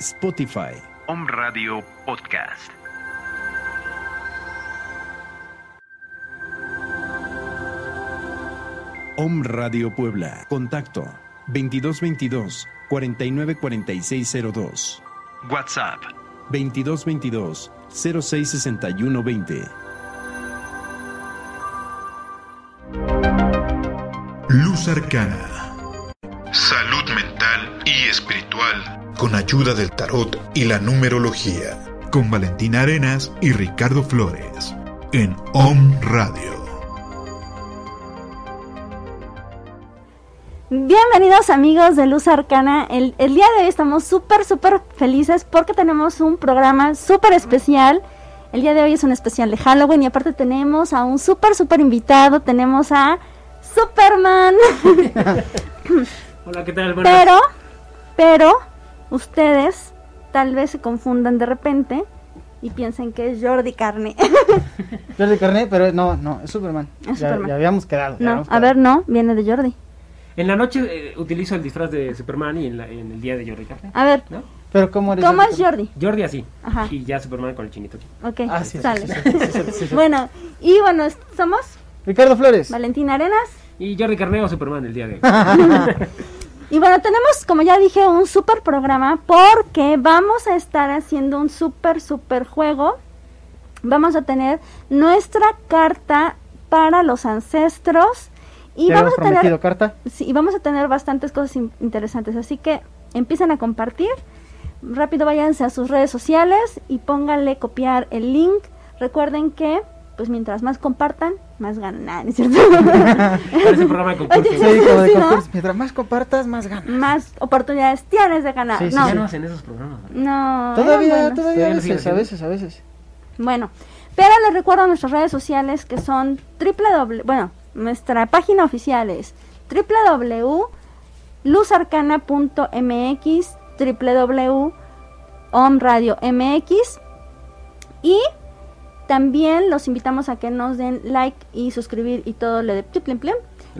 Spotify. Om Radio Podcast. Om Radio Puebla. Contacto 2222 494602. WhatsApp 2222 066120. Luz Arcana. Con ayuda del tarot y la numerología. Con Valentina Arenas y Ricardo Flores. En Om Radio. Bienvenidos amigos de Luz Arcana. El, el día de hoy estamos súper, súper felices porque tenemos un programa súper especial. El día de hoy es un especial de Halloween y aparte tenemos a un súper, súper invitado. Tenemos a Superman. Hola, ¿qué tal? Buenas. pero, pero, ustedes tal vez se confundan de repente y piensen que es Jordi Carne. Jordi Carné, pero no, no, es Superman. Es ya, Superman. ya habíamos quedado. ya no, habíamos a ver, no, viene de Jordi. En la noche eh, utilizo el disfraz de Superman y en, la- en el día de Jordi Carne. A ver, ¿No? Pero ¿cómo eres ¿cómo Jordi es Jordi? Jordi así. Ajá. Y ya Superman con el chinito. Ok, Ah, sí, sí, sale. sí, sí, sí, sí, sí, sí. bueno, y bueno, somos Ricardo Flores. Valentina Arenas. Y Jordi Carne o Superman el día de hoy. Y bueno, tenemos, como ya dije, un super programa porque vamos a estar haciendo un super, super juego. Vamos a tener nuestra carta para los ancestros. Y ¿Ya vamos a tener carta? Sí, y vamos a tener bastantes cosas in- interesantes. Así que empiecen a compartir. Rápido váyanse a sus redes sociales y pónganle copiar el link. Recuerden que, pues mientras más compartan, más ganan. Nah, ¿no es cierto? Parece un programa de concurso. Oye, Sí, como de Sí, ¿no? concurso. Mientras más compartas, más ganas. más oportunidades tienes de ganar. Sí, sí, no, Ya no hacen esos programas. no. Todavía, todavía a veces, a veces. Bueno, pero les recuerdo nuestras redes sociales que son www, bueno, nuestra página oficial es www.luzarcana.mx, www.omradiomx y también los invitamos a que nos den like y suscribir y todo lo de plim, plim, plim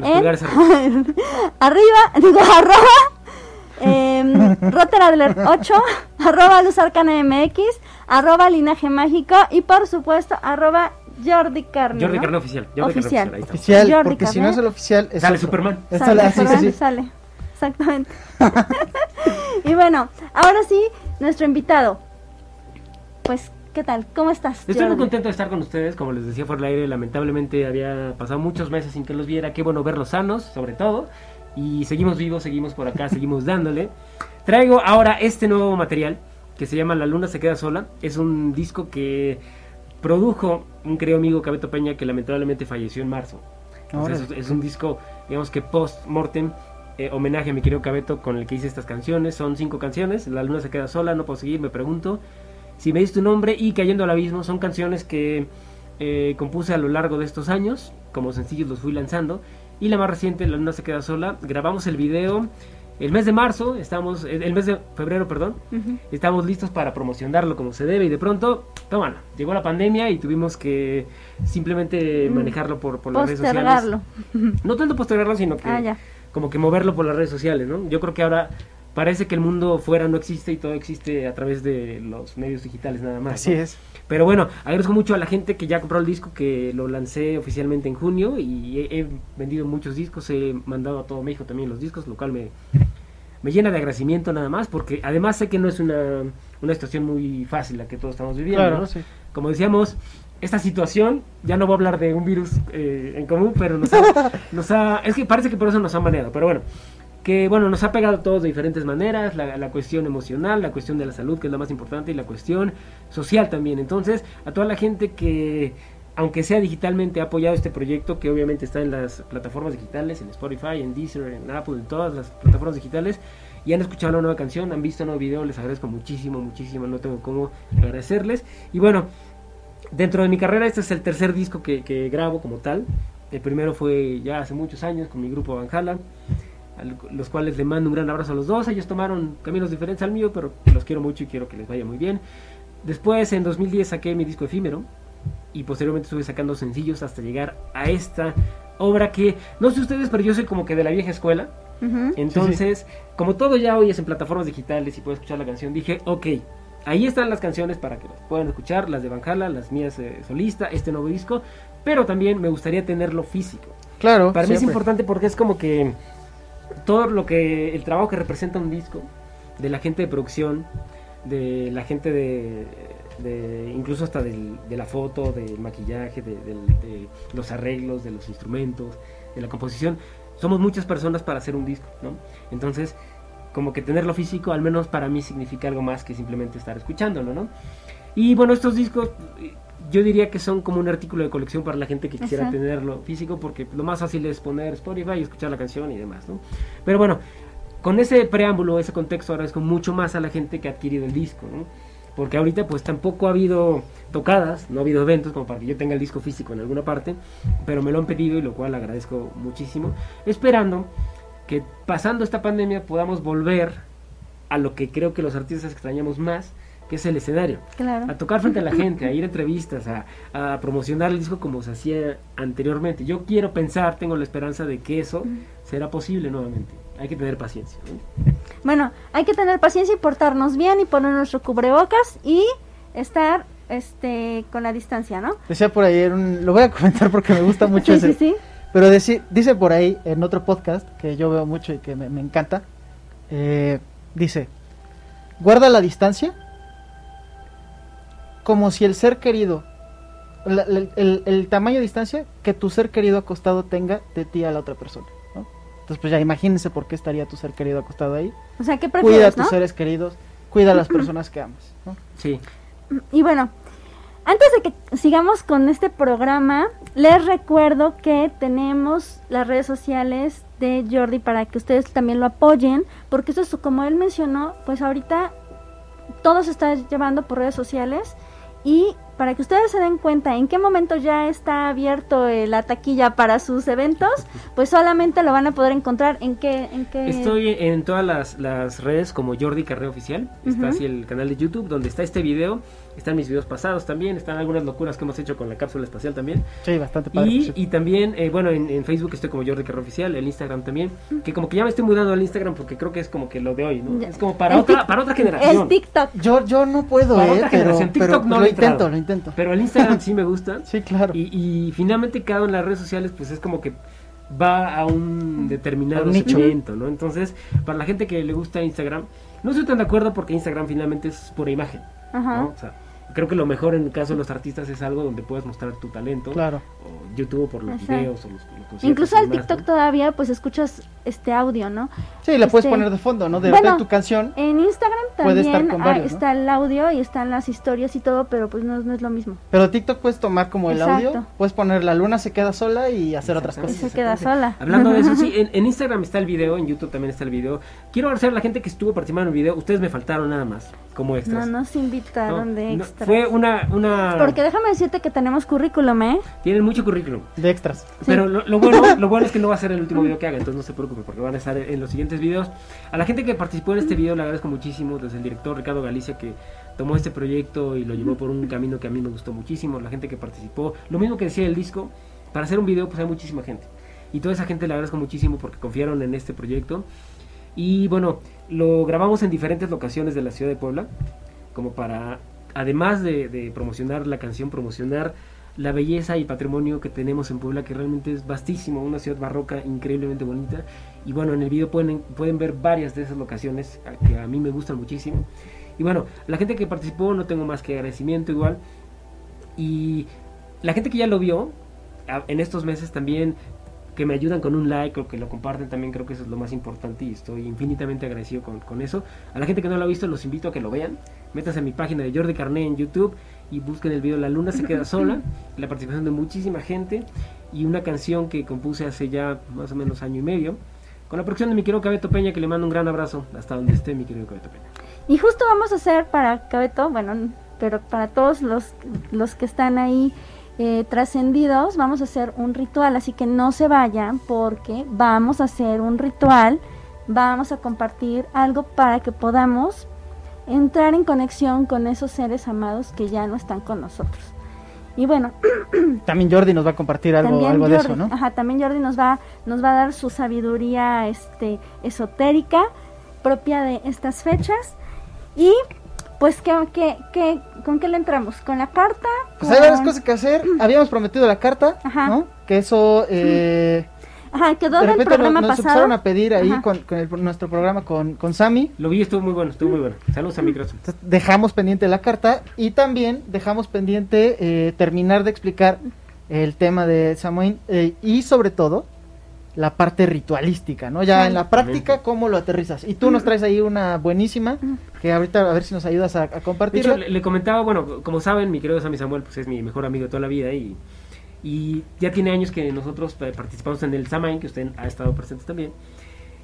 En los en- arriba. arriba, digo, arroba, eh, Roteradler 8, arroba Luz Arcana MX, arroba Linaje Mágico y por supuesto, arroba Jordi Carne. Jordi ¿no? Carne oficial. Jordi Oficial. Carne porque si no es el oficial, es Sale otro. Superman. Es Sale, sale- sí, sí, perdón, sí. sale. Exactamente. y bueno, ahora sí, nuestro invitado. Pues, ¿qué tal? ¿Cómo estás? Estoy muy Jordi? contento de estar con ustedes, como les decía por el aire, lamentablemente había pasado muchos meses sin que los viera, qué bueno verlos sanos, sobre todo, y seguimos vivos, seguimos por acá, seguimos dándole. Traigo ahora este nuevo material que se llama La Luna se queda sola, es un disco que produjo un querido amigo Cabeto Peña que lamentablemente falleció en marzo. Entonces, es, es un disco, digamos que post-mortem, eh, homenaje a mi querido Cabeto con el que hice estas canciones. Son cinco canciones, La Luna se queda sola, no puedo seguir, me pregunto si me diste tu nombre y Cayendo al Abismo. Son canciones que eh, compuse a lo largo de estos años, como sencillos los fui lanzando. Y la más reciente, La Luna se queda sola, grabamos el video el mes de marzo, estamos, el mes de febrero, perdón, estamos listos para promocionarlo como se debe y de pronto, tómalo, llegó la pandemia y tuvimos que simplemente Mm. manejarlo por, por las redes sociales. Postergarlo. No tanto postergarlo, sino que Ah, como que moverlo por las redes sociales, ¿no? Yo creo que ahora parece que el mundo fuera no existe y todo existe a través de los medios digitales nada más. Así ¿no? es. Pero bueno, agradezco mucho a la gente que ya compró el disco, que lo lancé oficialmente en junio y he, he vendido muchos discos, he mandado a todo México también los discos, lo cual me, me llena de agradecimiento nada más, porque además sé que no es una, una situación muy fácil la que todos estamos viviendo. Claro, ¿no? sí. Como decíamos, esta situación, ya no voy a hablar de un virus eh, en común, pero nos ha, nos ha- Es que parece que por eso nos han manejado, pero bueno. Que bueno, nos ha pegado todos de diferentes maneras, la, la cuestión emocional, la cuestión de la salud, que es la más importante, y la cuestión social también. Entonces, a toda la gente que, aunque sea digitalmente, ha apoyado este proyecto, que obviamente está en las plataformas digitales, en Spotify, en Deezer, en Apple, en todas las plataformas digitales, y han escuchado una nueva canción, han visto un nuevo video, les agradezco muchísimo, muchísimo, no tengo cómo agradecerles. Y bueno, dentro de mi carrera este es el tercer disco que, que grabo como tal. El primero fue ya hace muchos años con mi grupo Van Halen, los cuales le mando un gran abrazo a los dos. Ellos tomaron caminos diferentes al mío, pero los quiero mucho y quiero que les vaya muy bien. Después, en 2010, saqué mi disco efímero y posteriormente estuve sacando sencillos hasta llegar a esta obra que, no sé ustedes, pero yo soy como que de la vieja escuela. Entonces, como todo ya hoy es en plataformas digitales y puedes escuchar la canción, dije, ok, ahí están las canciones para que las puedan escuchar, las de Van Halen, las mías eh, solista, este nuevo disco, pero también me gustaría tenerlo físico. Claro. Para mí es importante porque es como que todo lo que el trabajo que representa un disco de la gente de producción, de la gente de, incluso hasta de la foto, del maquillaje, de, de los arreglos, de los instrumentos, de la composición. Somos muchas personas para hacer un disco, ¿no? Entonces, como que tenerlo físico, al menos para mí significa algo más que simplemente estar escuchándolo, ¿no? Y bueno, estos discos yo diría que son como un artículo de colección para la gente que quisiera tenerlo físico, porque lo más fácil es poner Spotify y escuchar la canción y demás, ¿no? Pero bueno, con ese preámbulo, ese contexto, agradezco mucho más a la gente que ha adquirido el disco, ¿no? Porque ahorita pues tampoco ha habido tocadas, no ha habido eventos como para que yo tenga el disco físico en alguna parte, pero me lo han pedido y lo cual agradezco muchísimo, esperando que pasando esta pandemia podamos volver a lo que creo que los artistas extrañamos más, que es el escenario Claro. a tocar frente a la gente, a ir a entrevistas, a, a promocionar el disco como se hacía anteriormente. Yo quiero pensar, tengo la esperanza de que eso será posible nuevamente. Hay que tener paciencia. ¿no? Bueno, hay que tener paciencia y portarnos bien y poner nuestro cubrebocas y estar este con la distancia, ¿no? Decía por ahí, en un- lo voy a comentar porque me gusta mucho sí, ese. sí, sí. Pero dice por ahí en otro podcast que yo veo mucho y que me, me encanta, eh, dice, guarda la distancia como si el ser querido, la- la- el, el tamaño de distancia que tu ser querido acostado tenga de ti a la otra persona. ¿no? Entonces pues ya imagínense por qué estaría tu ser querido acostado ahí. O sea, ¿qué Cuida a prefieres, tus no? seres queridos, cuida a las personas que amas. ¿no? Sí. Y bueno, antes de que sigamos con este programa, les recuerdo que tenemos las redes sociales de Jordi para que ustedes también lo apoyen, porque eso es como él mencionó, pues ahorita todo se está llevando por redes sociales y para que ustedes se den cuenta en qué momento ya está abierto eh, la taquilla para sus eventos, pues solamente lo van a poder encontrar en qué en qué Estoy en todas las, las redes como Jordi Carreo Oficial. Está así el canal de YouTube donde está este video. Están mis videos pasados también. Están algunas locuras que hemos hecho con la cápsula espacial también. Sí, bastante padre. Y, también, eh, bueno, en, en Facebook estoy como Jordi Carrero Oficial, el Instagram también, que como que ya me estoy mudando al Instagram porque creo que es como que lo de hoy, ¿no? Ya. Es como para El otra, tic- para otra generación. El TikTok. Yo, yo no puedo, Para eh, otra pero, generación. pero TikTok no lo entrado. intento, lo intento. Pero el Instagram sí me gusta. Sí, claro. Y, y finalmente cada una de las redes sociales pues es como que va a un determinado un segmento, ¿no? Entonces, para la gente que le gusta Instagram, no estoy tan de acuerdo porque Instagram finalmente es pura imagen, Ajá. ¿no? O sea, creo que lo mejor en el caso de los artistas es algo donde puedes mostrar tu talento. Claro. O YouTube por los videos o los, los Incluso al demás, TikTok ¿no? todavía pues escuchas este audio, ¿no? Sí, la puedes Este, poner de fondo, ¿no? De bueno, tu canción. En Instagram también estar con ah, varios, ¿no? está el audio y están las historias y todo, pero pues no, no es lo mismo. Pero TikTok puedes tomar como el Exacto. audio, puedes poner la luna se queda sola y hacer otras cosas. se queda sola. Hablando de eso, sí, en, en Instagram está el video, en YouTube también está el video. Quiero agradecer a la gente que estuvo participando en el video. Ustedes me faltaron nada más, como No extras. nos invitaron No, de no, extra. fue una, una... Porque déjame decirte que tenemos currículum, ¿eh? Tienen mucho currículum. De extras. Pero lo, lo bueno, lo bueno es que no va a ser el último video que haga, entonces no se preocupe porque van a estar en los siguientes videos. A la gente que participó en este video le agradezco muchísimo, desde el director Ricardo Galicia que tomó este proyecto y lo llevó por un camino que a mí me gustó muchísimo, la gente que participó, lo mismo que decía el disco, para hacer un video pues hay muchísima gente. Y toda esa gente le agradezco muchísimo porque confiaron en este proyecto. Y bueno, lo grabamos en diferentes locaciones de la ciudad de Puebla, como para, además de, promocionar la canción, promocionar la belleza y patrimonio que tenemos en Puebla, que realmente es vastísimo, una ciudad barroca increíblemente bonita. Y bueno, en el video pueden, pueden ver varias de esas locaciones que a mí me gustan muchísimo. Y bueno, la gente que participó no tengo más que agradecimiento igual. Y la gente que ya lo vio en estos meses también que me ayudan con un like o que lo comparten también creo que eso es lo más importante y estoy infinitamente agradecido con, con eso. A la gente que no lo ha visto los invito a que lo vean. Métanse a mi página de Jordi Carné en YouTube y busquen el video La Luna se queda sola, la participación de muchísima gente y una canción que compuse hace ya más o menos año y medio con la producción de mi querido Cabeto Peña que le mando un gran abrazo hasta donde esté mi querido Cabeto Peña. Y justo vamos a hacer para Cabeto, bueno, pero para todos los, los que están ahí eh, trascendidos, vamos a hacer un ritual, así que no se vayan porque vamos a hacer un ritual, vamos a compartir algo para que podamos entrar en conexión con esos seres amados que ya no están con nosotros. Y bueno, También Jordi nos va a compartir algo, algo de eso, ¿no? Ajá, también Jordi nos va, nos va a dar su sabiduría este, esotérica propia de estas fechas. Y pues, ¿qué, qué, qué, ¿con qué le entramos? ¿Con la carta? Pues hay varias ¿Con- cosas que hacer. Habíamos prometido la carta, Ajá. ¿no? Que eso... Eh, Ajá, quedó de del repente nos, programa nos pasado. empezaron a pedir ahí Ajá. con, con el- nuestro programa con, con Sammy. Lo vi, estuvo muy bueno, estuvo muy bueno. Saludos a mi corazón. Entonces, dejamos pendiente la carta y también dejamos pendiente eh, terminar de explicar el tema de Samoin eh, y sobre todo la parte ritualística, ¿no? Ya Sí. en la práctica, ¿cómo lo aterrizas? Y tú nos traes ahí una buenísima que ahorita a ver si nos ayudas a, a De compartirla. hecho, le, le comentaba, bueno, como saben, mi querido Sammy Samuel pues es mi mejor amigo de toda la vida y, y ya tiene años que nosotros eh, participamos en el Samain, que usted ha estado presente también.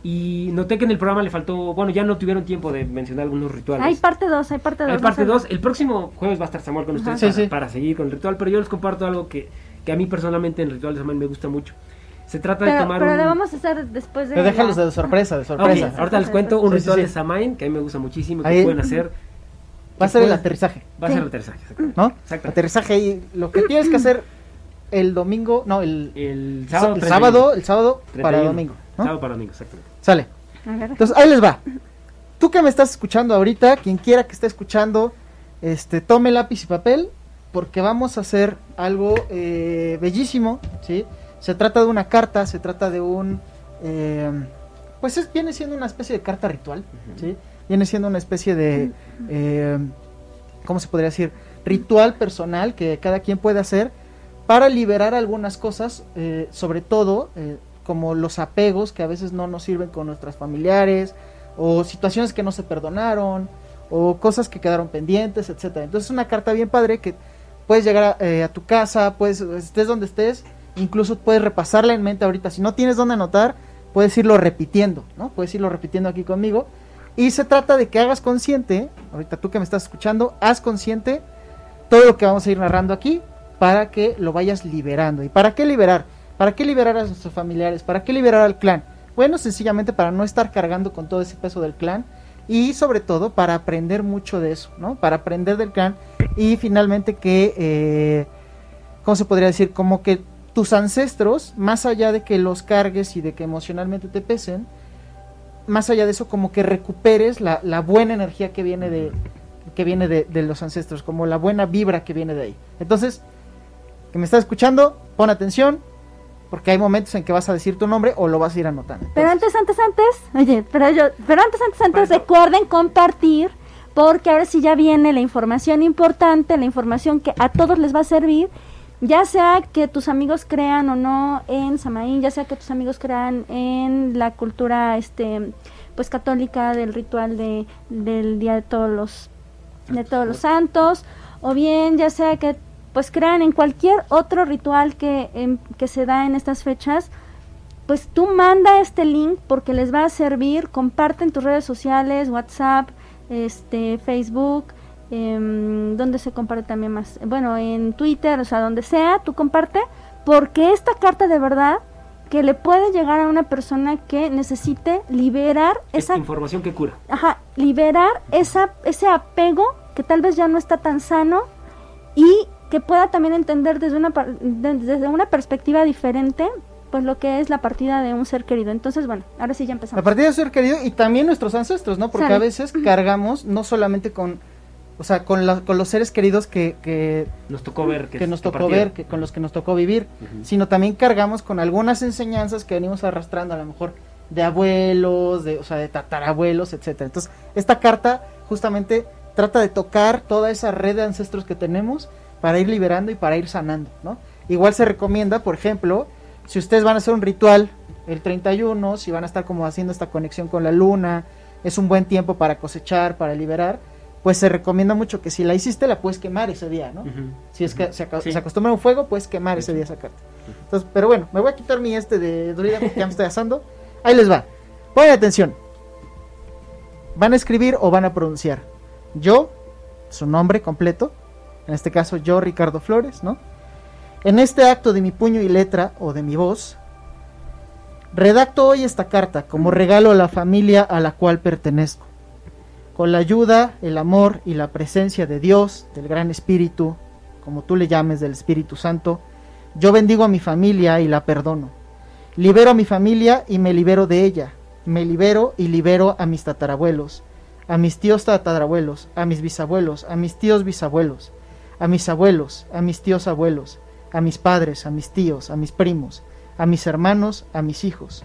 Y noté que en el programa le faltó, bueno, ya no tuvieron tiempo de mencionar algunos rituales. Hay parte 2, hay parte 2. Hay parte 2. El próximo jueves va a estar Samuel con ustedes Sí, para, sí. para seguir con el ritual, pero yo les comparto algo que, que a mí personalmente en el ritual de Samain me gusta mucho. Se trata de tomar pero un... lo vamos a hacer después de. Pero déjalos la- de sorpresa, de sorpresa. ahorita les cuento un Sí, ritual sí. de Samain que a mí me gusta muchísimo, que Ahí- pueden hacer. Va a ser el aterrizaje, Va a Sí. ser el aterrizaje, exactamente. ¿no? Exacto. Aterrizaje y lo que tienes que hacer el domingo, no, el, El sábado, el 31. sábado, el sábado para 31. domingo, ¿no? Sábado para domingo, exactamente. Sale. A ver. Entonces, ahí les va. Tú que me estás escuchando ahorita, quien quiera que esté escuchando, este, tome lápiz y papel, porque vamos a hacer algo eh, bellísimo, ¿sí? Se trata de una carta, se trata de un... eh, pues es, viene siendo una especie de carta ritual, ¿sí? Viene siendo una especie de... eh, ¿Cómo se podría decir? Ritual personal que cada quien puede hacer para liberar algunas cosas, eh, sobre todo eh, como los apegos que a veces no nos sirven con nuestras familiares, o situaciones que no se perdonaron, o cosas que quedaron pendientes, etcétera. Entonces es una carta bien padre que puedes llegar a, eh, a tu casa, puedes, estés donde estés, incluso puedes repasarla en mente ahorita. Si no tienes dónde anotar, puedes irlo repitiendo, ¿no? Puedes irlo repitiendo aquí conmigo. Y se trata de que hagas consciente, ahorita tú que me estás escuchando, haz consciente todo lo que vamos a ir narrando aquí para que lo vayas liberando. ¿Y para qué liberar? ¿Para qué liberar a nuestros familiares? ¿Para qué liberar al clan? Bueno, sencillamente para no estar cargando con todo ese peso del clan y sobre todo para aprender mucho de eso, ¿no? Para aprender del clan y finalmente que, eh, ¿cómo se podría decir? Como que tus ancestros, más allá de que los cargues y de que emocionalmente te pesen, más allá de eso, como que recuperes la, la buena energía que viene de que viene de, de los ancestros, como la buena vibra que viene de ahí. Entonces, que me estás escuchando, pon atención, porque hay momentos en que vas a decir tu nombre o lo vas a ir anotando. Pero antes, antes, antes, oye, pero yo, pero antes, antes, antes, recuerden compartir, porque ahora sí ya viene la información importante, la información que a todos les va a servir, ya sea que tus amigos crean o no en Samaín, ya sea que tus amigos crean en la cultura, este, pues católica del ritual de, del día de todos los, de todos los santos, o bien ya sea que pues crean en cualquier otro ritual que, em, que se da en estas fechas, pues tú manda este link porque les va a servir, comparte en tus redes sociales, WhatsApp, este, Facebook, em, donde se comparte también más, bueno, en Twitter, o sea, donde sea, tú comparte, porque esta carta de verdad que le puede llegar a una persona que necesite liberar Es esa información que cura. ajá, liberar esa, ese apego que tal vez ya no está tan sano y que pueda también entender desde una, desde una perspectiva diferente pues lo que es la partida de un ser querido. Entonces, bueno, ahora sí ya empezamos. partir de ser querido y también nuestros ancestros, ¿no? Porque Sale. a veces cargamos no solamente con, o sea, con, la- con los seres queridos que, que, Nos tocó ver que, que nos tocó ver, que, con los que nos tocó vivir, sino también cargamos con algunas enseñanzas que venimos arrastrando a lo mejor de abuelos, de, o sea, de tatarabuelos, etcétera. Entonces, esta carta justamente trata de tocar toda esa red de ancestros que tenemos para ir liberando y para ir sanando, ¿no? Igual se recomienda, por ejemplo, si ustedes van a hacer un ritual el 31, si van a estar como haciendo esta conexión con la luna, es un buen tiempo para cosechar, para liberar, pues se recomienda mucho que si la hiciste la puedes quemar ese día, ¿no? Si es que se, Sí. se acostumbra a un fuego, puedes quemar ese día esa carta. Entonces, pero bueno, me voy a quitar mi este de druida porque ya me estoy asando. Ahí les va. Pongan atención. ¿Van a escribir o van a pronunciar? Yo, su nombre completo, en este caso yo, Ricardo Flores, ¿no? En este acto de mi puño y letra o de mi voz, redacto hoy esta carta como regalo a la familia a la cual pertenezco. Con la ayuda, el amor y la presencia de Dios, del Gran Espíritu, como tú le llames, del Espíritu Santo, yo bendigo a mi familia y la perdono. Libero a mi familia y me libero de ella. Me libero y libero a mis tatarabuelos, a mis tíos tatarabuelos, a mis bisabuelos, a mis tíos bisabuelos, a mis abuelos, a mis tíos abuelos, a mis padres, a mis tíos, a mis primos, a mis hermanos, a mis hijos,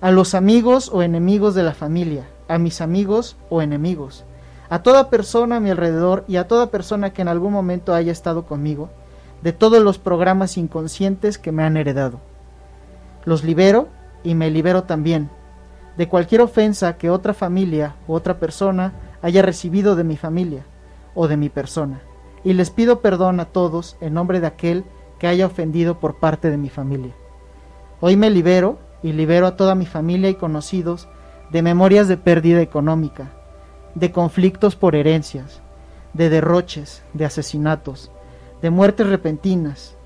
a los amigos o enemigos de la familia, a mis amigos o enemigos, a toda persona a mi alrededor y a toda persona que en algún momento haya estado conmigo, de todos los programas inconscientes que me han heredado. Los libero y me libero también de cualquier ofensa que otra familia u otra persona haya recibido de mi familia o de mi persona. Y les pido perdón a todos en nombre de aquel que haya ofendido por parte de mi familia. Hoy me libero y libero a toda mi familia y conocidos de memorias de pérdida económica, de conflictos por herencias, de derroches, de asesinatos, de muertes repentinas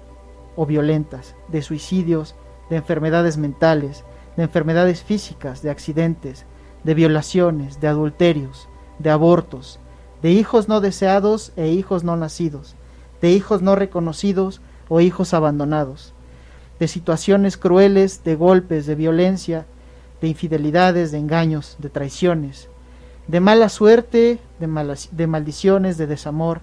o violentas, de suicidios, de enfermedades mentales, de enfermedades físicas, de accidentes, de violaciones, de adulterios, de abortos, de hijos no deseados e hijos no nacidos, de hijos no reconocidos o hijos abandonados, de situaciones crueles, de golpes, de violencia, de infidelidades, de engaños, de traiciones, de mala suerte, de, de maldiciones, de desamor,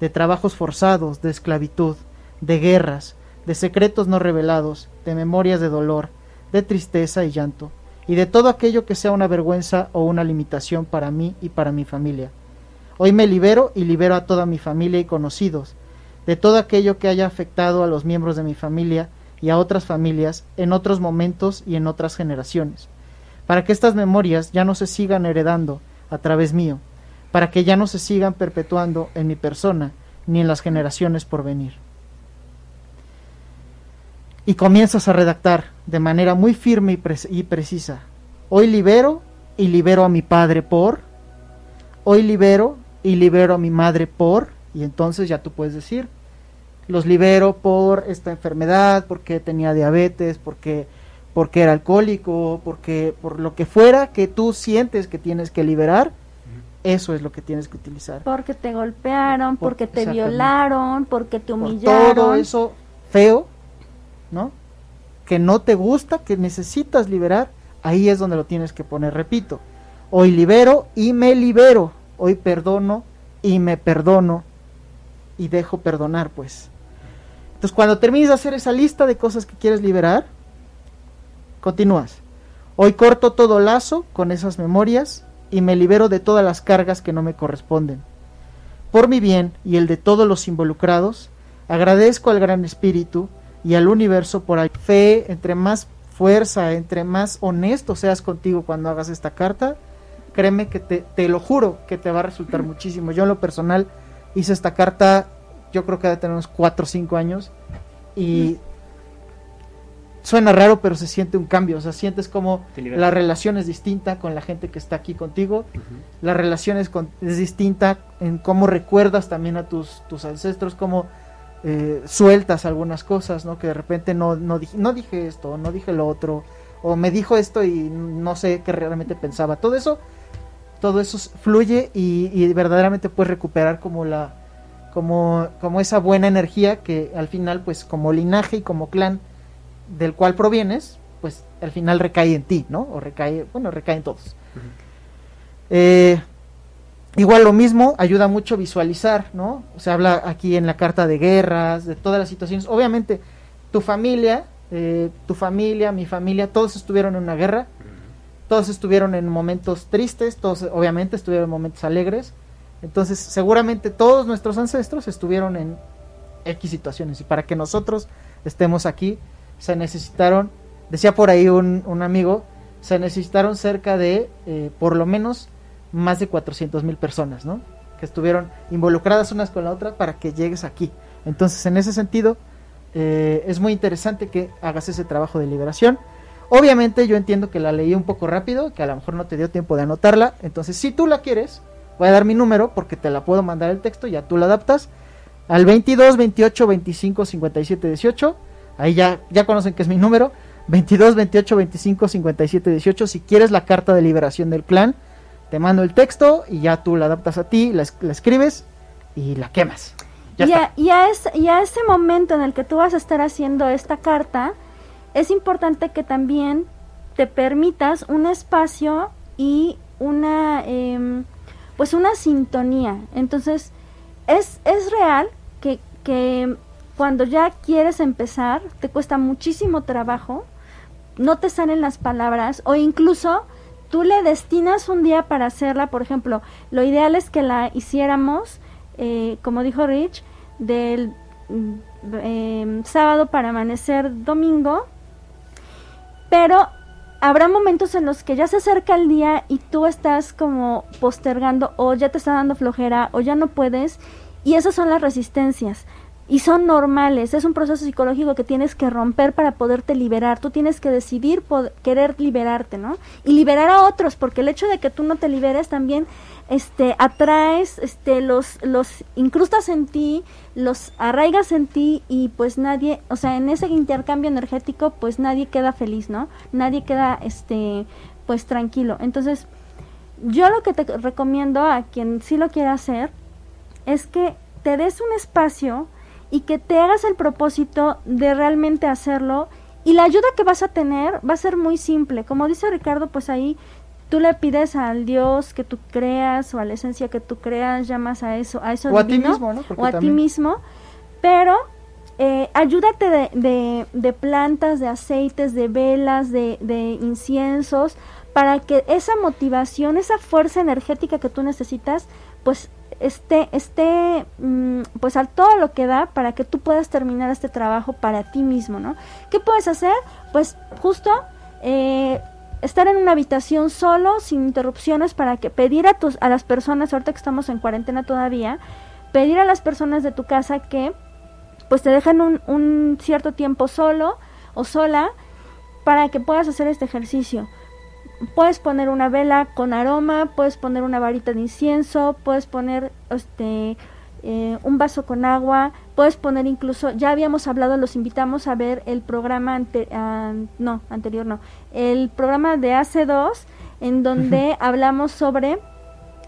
de trabajos forzados, de esclavitud, de guerras, de secretos no revelados, de memorias de dolor, de tristeza y llanto, y de todo aquello que sea una vergüenza o una limitación para mí y para mi familia. Hoy me libero y libero a toda mi familia y conocidos, de todo aquello que haya afectado a los miembros de mi familia y a otras familias en otros momentos y en otras generaciones, para que estas memorias ya no se sigan heredando a través mío, para que ya no se sigan perpetuando en mi persona ni en las generaciones por venir. Y comienzas a redactar de manera muy firme y, y precisa. Hoy libero y libero a mi padre por. Hoy libero y libero a mi madre por. Y entonces ya tú puedes decir, los libero por esta enfermedad, porque tenía diabetes, porque porque era alcohólico, porque por lo que fuera que tú sientes que tienes que liberar, eso es lo que tienes que utilizar. Porque te golpearon, Por- porque te violaron, porque te Por humillaron. todo eso feo, ¿no? Que no te gusta, que necesitas liberar, ahí es donde lo tienes que poner. Repito, hoy libero y me libero, hoy perdono y me perdono y dejo perdonar, pues. Entonces, cuando termines de hacer esa lista de cosas que quieres liberar, continúas. Hoy corto todo lazo con esas memorias y me libero de todas las cargas que no me corresponden. Por mi bien y el de todos los involucrados, agradezco al Gran Espíritu y al universo por la fe, entre más fuerza, entre más honesto seas contigo cuando hagas esta carta, créeme que te, te lo juro que te va a resultar muchísimo. Yo en lo personal hice esta carta, yo creo que debe tener unos 4 o 5 años y suena raro, pero se siente un cambio, o sea, sientes como la relación es distinta con la gente que está aquí contigo, la relación es, con- es distinta en cómo recuerdas también a tus, tus ancestros, cómo eh, sueltas algunas cosas, ¿no? Que de repente no, no, dije, no dije esto, no dije lo otro, o me dijo esto y no sé qué realmente pensaba. Todo eso, todo eso fluye y, y verdaderamente puedes recuperar como la, como, como esa buena energía que al final, pues como linaje y como clan del cual provienes, pues al final recae en ti, ¿no? O recae, bueno, recae en todos. Eh, igual lo mismo, ayuda mucho visualizar, ¿no? Se habla aquí en la carta de guerras, de todas las situaciones. Obviamente, tu familia, eh, tu familia, mi familia, todos estuvieron en una guerra, todos estuvieron en momentos tristes, todos obviamente estuvieron en momentos alegres. Entonces, seguramente todos nuestros ancestros estuvieron en X situaciones. Y para que nosotros estemos aquí, se necesitaron, decía por ahí un, un amigo, se necesitaron cerca de eh, por lo menos más de 400 mil personas, ¿no? Que estuvieron involucradas unas con la otra para que llegues aquí. Entonces, en ese sentido, eh, es muy interesante que hagas ese trabajo de liberación. Obviamente yo entiendo que la leí un poco rápido, que a lo mejor no te dio tiempo de anotarla. Entonces, si tú la quieres, voy a dar mi número porque te la puedo mandar el texto, ya tú la adaptas al 22 28 25 57 18. Ahí ya, ya conocen que es mi número. 22 28 25 57 18. Si quieres la carta de liberación del clan, te mando el texto y ya tú la adaptas a ti, la, es- la escribes y la quemas. Ya y, a, y a es- y a ese momento en el que tú vas a estar haciendo esta carta, es importante que también te permitas un espacio y una, em, pues una sintonía. Entonces, es, es real que, que cuando ya quieres empezar, te cuesta muchísimo trabajo, no te salen las palabras o incluso tú le destinas un día para hacerla, por ejemplo, lo ideal es que la hiciéramos, eh, como dijo Rich, del mm, em, sábado para amanecer domingo, pero habrá momentos en los que ya se acerca el día y tú estás como postergando o ya te está dando flojera o ya no puedes y esas son las resistencias y son normales, es un proceso psicológico que tienes que romper para poderte liberar, tú tienes que decidir querer liberarte, ¿no? Y liberar a otros, porque el hecho de que tú no te liberes también este atraes, este los los incrustas en ti, los arraigas en ti y pues nadie, o sea, en ese intercambio energético pues nadie queda feliz, ¿no? Nadie queda este pues tranquilo. Entonces, yo lo que te recomiendo a quien sí lo quiera hacer es que te des un espacio y que te hagas el propósito de realmente hacerlo y la ayuda que vas a tener va a ser muy simple. Como dice Ricardo, pues ahí tú le pides al Dios que tú creas o a la esencia que tú creas, llamas a eso, a eso O a ti mismo, ¿no? Porque o a también- ti mismo, pero eh, ayúdate de, de- de plantas, de aceites, de velas, de, de inciensos, para que esa motivación, esa fuerza energética que tú necesitas, pues esté, esté mm, pues al todo lo que da para que tú puedas terminar este trabajo para ti mismo, ¿no? ¿Qué puedes hacer? Pues justo eh, estar en una habitación solo, sin interrupciones, para que pedir a tus, a las personas, ahorita que estamos en cuarentena todavía, pedir a las personas de tu casa que pues te dejen un, un cierto tiempo solo o sola para que puedas hacer este ejercicio. Puedes poner una vela con aroma, puedes poner una varita de incienso, puedes poner este eh, un vaso con agua, puedes poner incluso, ya habíamos hablado, los invitamos a ver el programa ante, an- no, anterior no, el programa de AC2 en donde hablamos sobre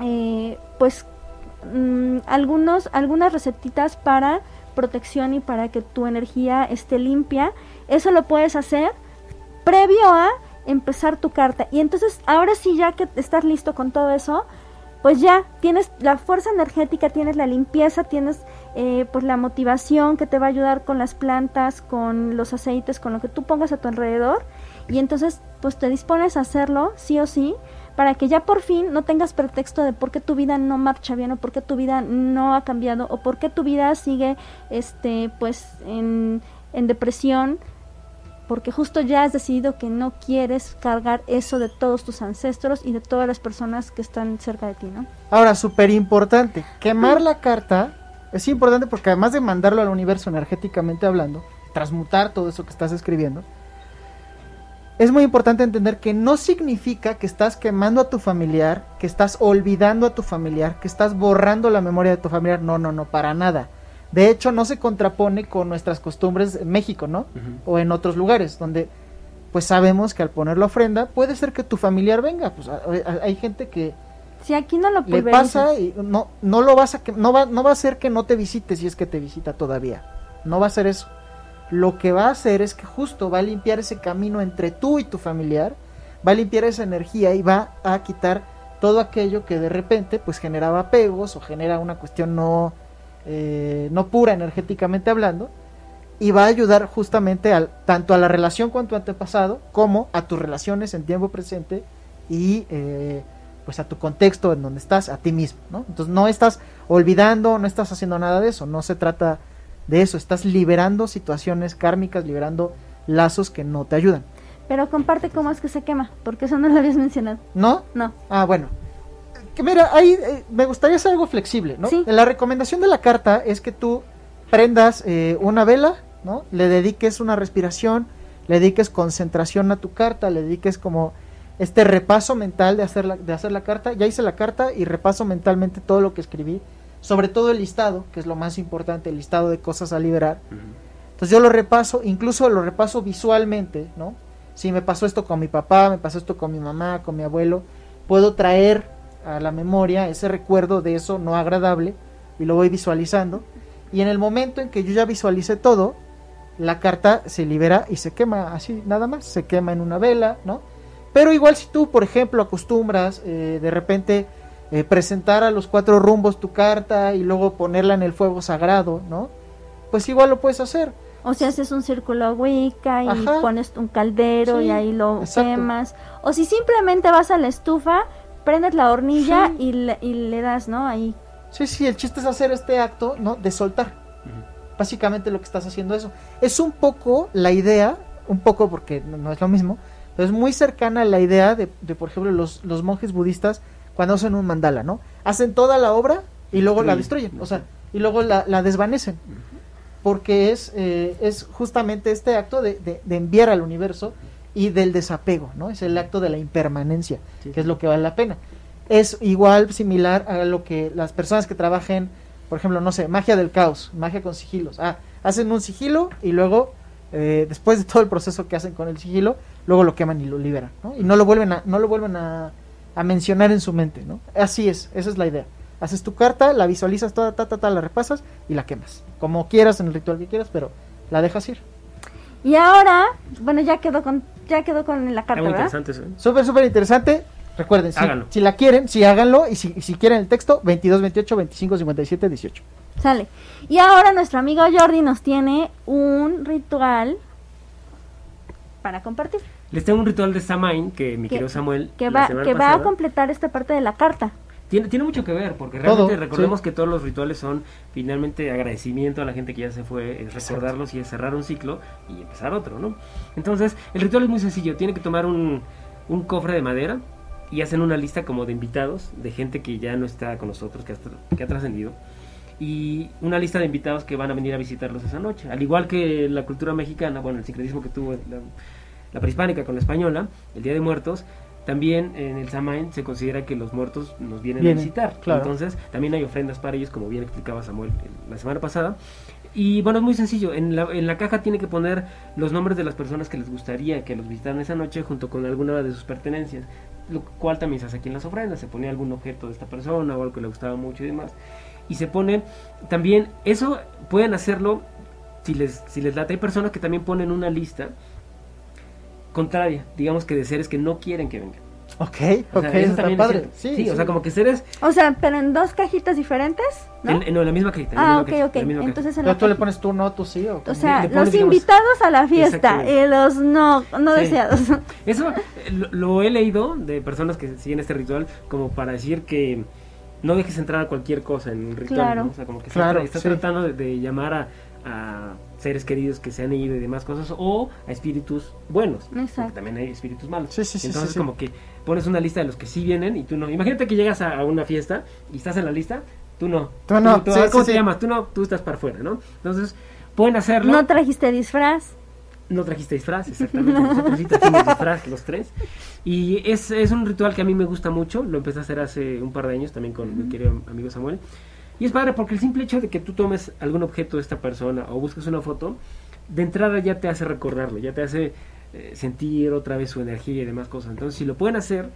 eh, pues mm, algunos algunas recetitas para protección y para que tu energía esté limpia. Eso lo puedes hacer previo a empezar tu carta. Y entonces, ahora sí, ya que estás listo con todo eso, pues ya tienes la fuerza energética, tienes la limpieza, tienes eh, pues la motivación que te va a ayudar con las plantas, con los aceites, con lo que tú pongas a tu alrededor. Y entonces, pues te dispones a hacerlo, sí o sí, para que ya por fin no tengas pretexto de por qué tu vida no marcha bien o por qué tu vida no ha cambiado o por qué tu vida sigue este pues en, en depresión porque justo ya has decidido que no quieres cargar eso de todos tus ancestros y de todas las personas que están cerca de ti, ¿no? Ahora, súper importante, quemar la carta es importante porque además de mandarlo al universo energéticamente hablando, transmutar todo eso que estás escribiendo, es muy importante entender que no significa que estás quemando a tu familiar, que estás olvidando a tu familiar, que estás borrando la memoria de tu familiar. No, no, no, para nada. De hecho, no se contrapone con nuestras costumbres en México, ¿no? O en otros lugares, donde pues sabemos que al poner la ofrenda puede ser que tu familiar venga. Pues a- a- hay gente que Si aquí no lo le pasa y no no lo vas a que no va no va a ser que no te visite si es que te visita todavía no va a ser eso lo que va a hacer es que justo va a limpiar ese camino entre tú y tu familiar va a limpiar esa energía y va a quitar todo aquello que de repente pues generaba apegos o genera una cuestión no eh, no pura energéticamente hablando y va a ayudar justamente al, tanto a la relación con tu antepasado como a tus relaciones en tiempo presente y eh, pues a tu contexto en donde estás, a ti mismo, ¿no? Entonces no estás olvidando, no estás haciendo nada de eso, no se trata de eso, estás liberando situaciones kármicas, liberando lazos que no te ayudan. Pero comparte cómo es que se quema, porque eso no lo habías mencionado. ¿No? No. Ah, bueno. Que mira, ahí eh, me gustaría hacer algo flexible, ¿no? Sí. La recomendación de la carta es que tú prendas eh, una vela, ¿no? Le dediques una respiración, le dediques concentración a tu carta, le dediques como este repaso mental de hacer la, de hacer la carta. Ya hice la carta y repaso mentalmente todo lo que escribí, sobre todo el listado, que es lo más importante, el listado de cosas a liberar. Entonces yo lo repaso, incluso lo repaso visualmente, ¿no? Si me pasó esto con mi papá, me pasó esto con mi mamá, con mi abuelo, puedo traer a la memoria ese recuerdo de eso no agradable y lo voy visualizando. Y en el momento en que yo ya visualicé todo, la carta se libera y se quema así, nada más, se quema en una vela, ¿no? Pero igual si tú, por ejemplo, acostumbras eh, de repente eh, presentar a los cuatro rumbos tu carta y luego ponerla en el fuego sagrado, ¿no? Pues igual lo puedes hacer. O si haces un círculo Wicca y Ajá. pones un caldero Sí, y ahí lo exacto. quemas. O si simplemente vas a la estufa, prendes la hornilla Sí. y, le, y le das, ¿no? Ahí. Sí, sí, el chiste es hacer este acto, ¿no? De soltar. Básicamente lo que estás haciendo eso. Es un poco la idea, un poco porque no, no es lo mismo, pero es muy cercana a la idea de, de, por ejemplo, los, los monjes budistas cuando hacen un mandala, ¿no? Hacen toda la obra y luego la destruyen, o sea, y luego la, la desvanecen. Porque es, eh, es justamente este acto de, de- de enviar al universo y del desapego, ¿no? Es el acto de la impermanencia, Sí. que es lo que vale la pena. Es igual similar a lo que las personas que trabajen, por ejemplo, no sé, magia del caos, magia con sigilos. Ah, hacen un sigilo y luego, eh, después de todo el proceso que hacen con el sigilo, luego lo queman y lo liberan, ¿no? Y no lo vuelven a, no lo vuelven a, a mencionar en su mente, ¿no? Así es, esa es la idea. Haces tu carta, la visualizas toda, ta, ta, ta, la repasas y la quemas. Como quieras, en el ritual que quieras, pero la dejas ir. Y ahora, bueno, ya quedó con ya quedó con la carta, muy ¿verdad? interesante eso. ¿eh? Súper, súper interesante. Recuerden, si, Háganlo. si la quieren, si háganlo. Y si, si quieren el texto, 22, 28, 25, 57, 18. Sale. Y ahora nuestro amigo Jordi nos tiene un ritual para compartir. Les tengo un ritual de Samain que mi Que- querido Samuel. Que va, que va a completar esta parte de la carta. Tiene, tiene mucho que ver, porque Todo, realmente recordemos sí. que todos los rituales son finalmente agradecimiento a la gente que ya se fue, es recordarlos y es cerrar un ciclo y empezar otro, ¿no? Entonces, el ritual es muy sencillo, tiene que tomar un, un cofre de madera y hacen una lista como de invitados, de gente que ya no está con nosotros, que, hasta- que ha trascendido, y una lista de invitados que van a venir a visitarlos esa noche. Al igual que la cultura mexicana, bueno, el sincretismo que tuvo la, la prehispánica con la española, el Día de Muertos, también en el Samain se considera que los muertos nos vienen Vienen, a visitar. claro. Entonces, también hay ofrendas para ellos, como bien explicaba Samuel la semana pasada. Y bueno, es muy sencillo. En la, en la caja tiene que poner los nombres de las personas que les gustaría que los visitaran esa noche junto con alguna de sus pertenencias. Lo cual también se hace aquí en las ofrendas. Se pone algún objeto de esta persona o algo que le gustaba mucho y demás. Y se pone también, eso pueden hacerlo si les, si les late. Hay personas que también ponen una lista contraria, digamos que de seres que no quieren que vengan. Ok, O sea, ok, eso está también es padre. cierto. Sí, Sí, sí. o sea, como que seres O sea, pero en dos cajitas diferentes, ¿no? en, en- no, en la misma cajita. ah, ok, cajita, ok. en la misma Entonces en la tú le pones tú no, tú sí. O, O sea, le pones, los digamos- invitados a la fiesta y los no no Sí. deseados. Eso eh, lo, lo he leído de personas que siguen este ritual como para decir que no dejes entrar a cualquier cosa en un ritual. Claro. ¿no? O sea, como que Claro, estás, sí. tratando de, de llamar a, a seres queridos que se han ido y demás cosas o a espíritus buenos. Exacto. Porque también hay espíritus malos. Sí, sí, sí, Entonces, sí, sí. como que pones una lista de los que sí vienen y tú no. Imagínate que llegas a, una fiesta y estás en la lista, tú no. Tú no, Tú, sí, ¿Cómo sí, te sí. llamas? Tú no, tú estás para afuera, ¿no? Entonces, pueden hacerlo. No trajiste disfraz. No trajiste disfraz, exactamente. Nosotros sí trajimos disfraz, los tres. Y es, es un ritual que a mí me gusta mucho. Lo empecé a hacer hace un par de años también con mi querido amigo Samuel. Y es padre porque el simple hecho de que tú tomes algún objeto de esta persona o busques una foto, de entrada ya te hace recordarlo, ya te hace eh, sentir otra vez su energía y demás cosas. Entonces, si lo pueden hacer,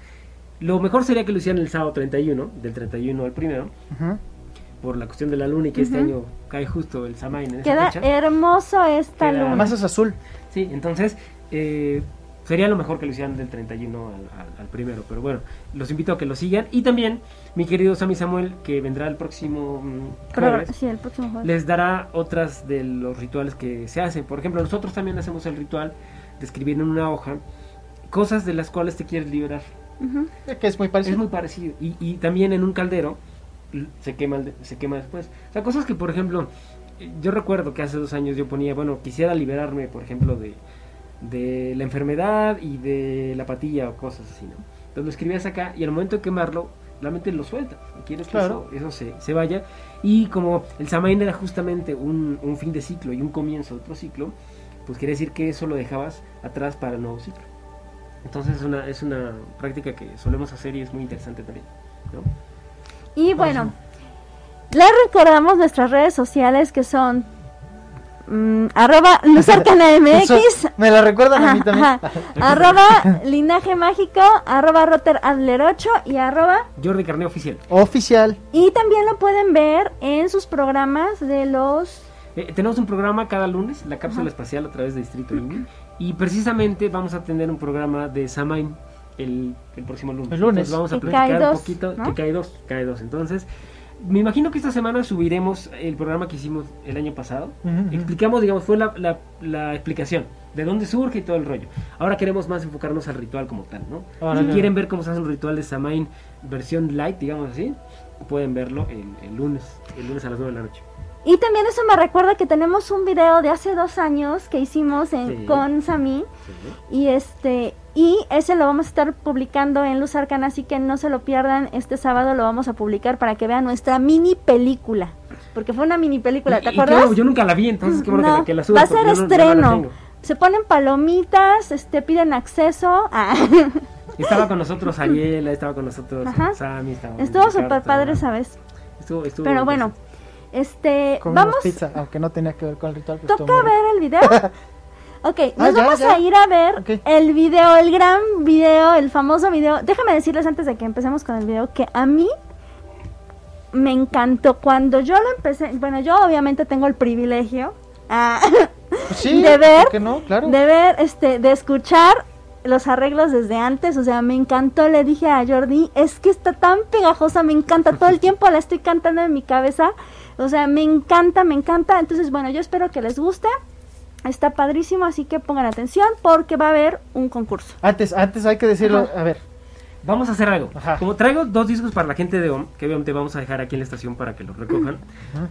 lo mejor sería que lo hicieran el sábado 31, del 31 al primero, por la cuestión de la luna y que este año cae justo el Samain en esa Queda fecha. hermoso esta Queda- luna. Además es azul. Sí, entonces eh, sería lo mejor que lo hicieran del 31 al, al- al primero. Pero bueno, los invito a que lo sigan. Y también, mi querido Sammy Samuel, que vendrá el próximo mm, jueves, sí, el próximo jueves. les dará otras de los rituales que se hacen. Por ejemplo, nosotros también hacemos el ritual de escribir en una hoja cosas de las cuales te quieres liberar. Que es muy parecido. Es muy parecido. Y, y también en un caldero se quema, el se quema después. O sea, cosas que, por ejemplo, yo recuerdo que hace dos años yo ponía, bueno, quisiera liberarme, por ejemplo, de, de la enfermedad y de la patilla o cosas así, ¿no? Entonces lo escribías acá y al momento de quemarlo, la mente lo suelta. Quieres que Claro. eso, eso se, se vaya. Y como el Samaín era justamente un, un fin de ciclo y un comienzo de otro ciclo, pues quiere decir que eso lo dejabas atrás para el nuevo ciclo. Entonces es una, es una práctica que solemos hacer y es muy interesante también. ¿no? Y bueno, les recordamos nuestras redes sociales que son mm, arroba luzarcanamx, Eso, me la recuerdan a mí también. ajá, arroba linaje mágico, arroba roter adler 8 y arroba Jordi Carné Oficial. Oficial. y también lo pueden ver en sus programas de los Eh, tenemos un programa cada lunes, la cápsula espacial a través de Distrito. Y precisamente vamos a tener un programa de Samain el, el próximo lunes. El lunes. Entonces vamos a platicar cae un dos, poquito. ¿no? Que cae dos, cae dos. Entonces, me imagino que esta semana subiremos el programa que hicimos el año pasado. Explicamos, digamos, fue la, la, la explicación de dónde surge y todo el rollo. Ahora queremos más enfocarnos al ritual como tal, ¿no? Si quieren ver cómo se hace un ritual de Samain versión light, digamos así, pueden verlo el, el lunes, el lunes a las 9 de la noche. Y también eso me recuerda que tenemos un video de hace dos años que hicimos en- Sí. con Sami y este y ese lo vamos a estar publicando en Luz Arcana, así que no se lo pierdan. Este sábado lo vamos a publicar para que vean nuestra mini película, porque fue una mini película, ¿te y acuerdas? bueno, yo nunca la vi, entonces qué bueno que No, la- que, la subas, va a ser no- estreno. se ponen palomitas, este piden acceso. Ah, Estaba con nosotros Ariela, estaba con nosotros. Sammy, estaba Estuvo súper padre, ¿sabes? Estuvo, estuvo Pero bueno, este Comimos vamos pizza, aunque no tenía que ver con el ritual. ¿Toca ver el video? Ok, nos Ah, ya, vamos ya. a ir a ver el video, el gran video, el famoso video. Déjame decirles antes de que empecemos con el video que a mí me encantó cuando yo lo empecé. Bueno, yo obviamente tengo el privilegio ah, Pues sí, de ver, de ver, este, de escuchar los arreglos desde antes. O sea, me encantó. Le dije a Jordi, es que está tan pegajosa, me encanta. Todo el tiempo la estoy cantando en mi cabeza. O sea, me encanta, me encanta. Entonces, bueno, yo espero que les guste. Está padrísimo, así que pongan atención porque va a haber un concurso. Antes, antes hay que decirlo, Ajá. a ver, Vamos a hacer algo. Ajá. Como traigo dos discos para la gente de OM, que obviamente vamos a dejar aquí en la estación para que los recojan,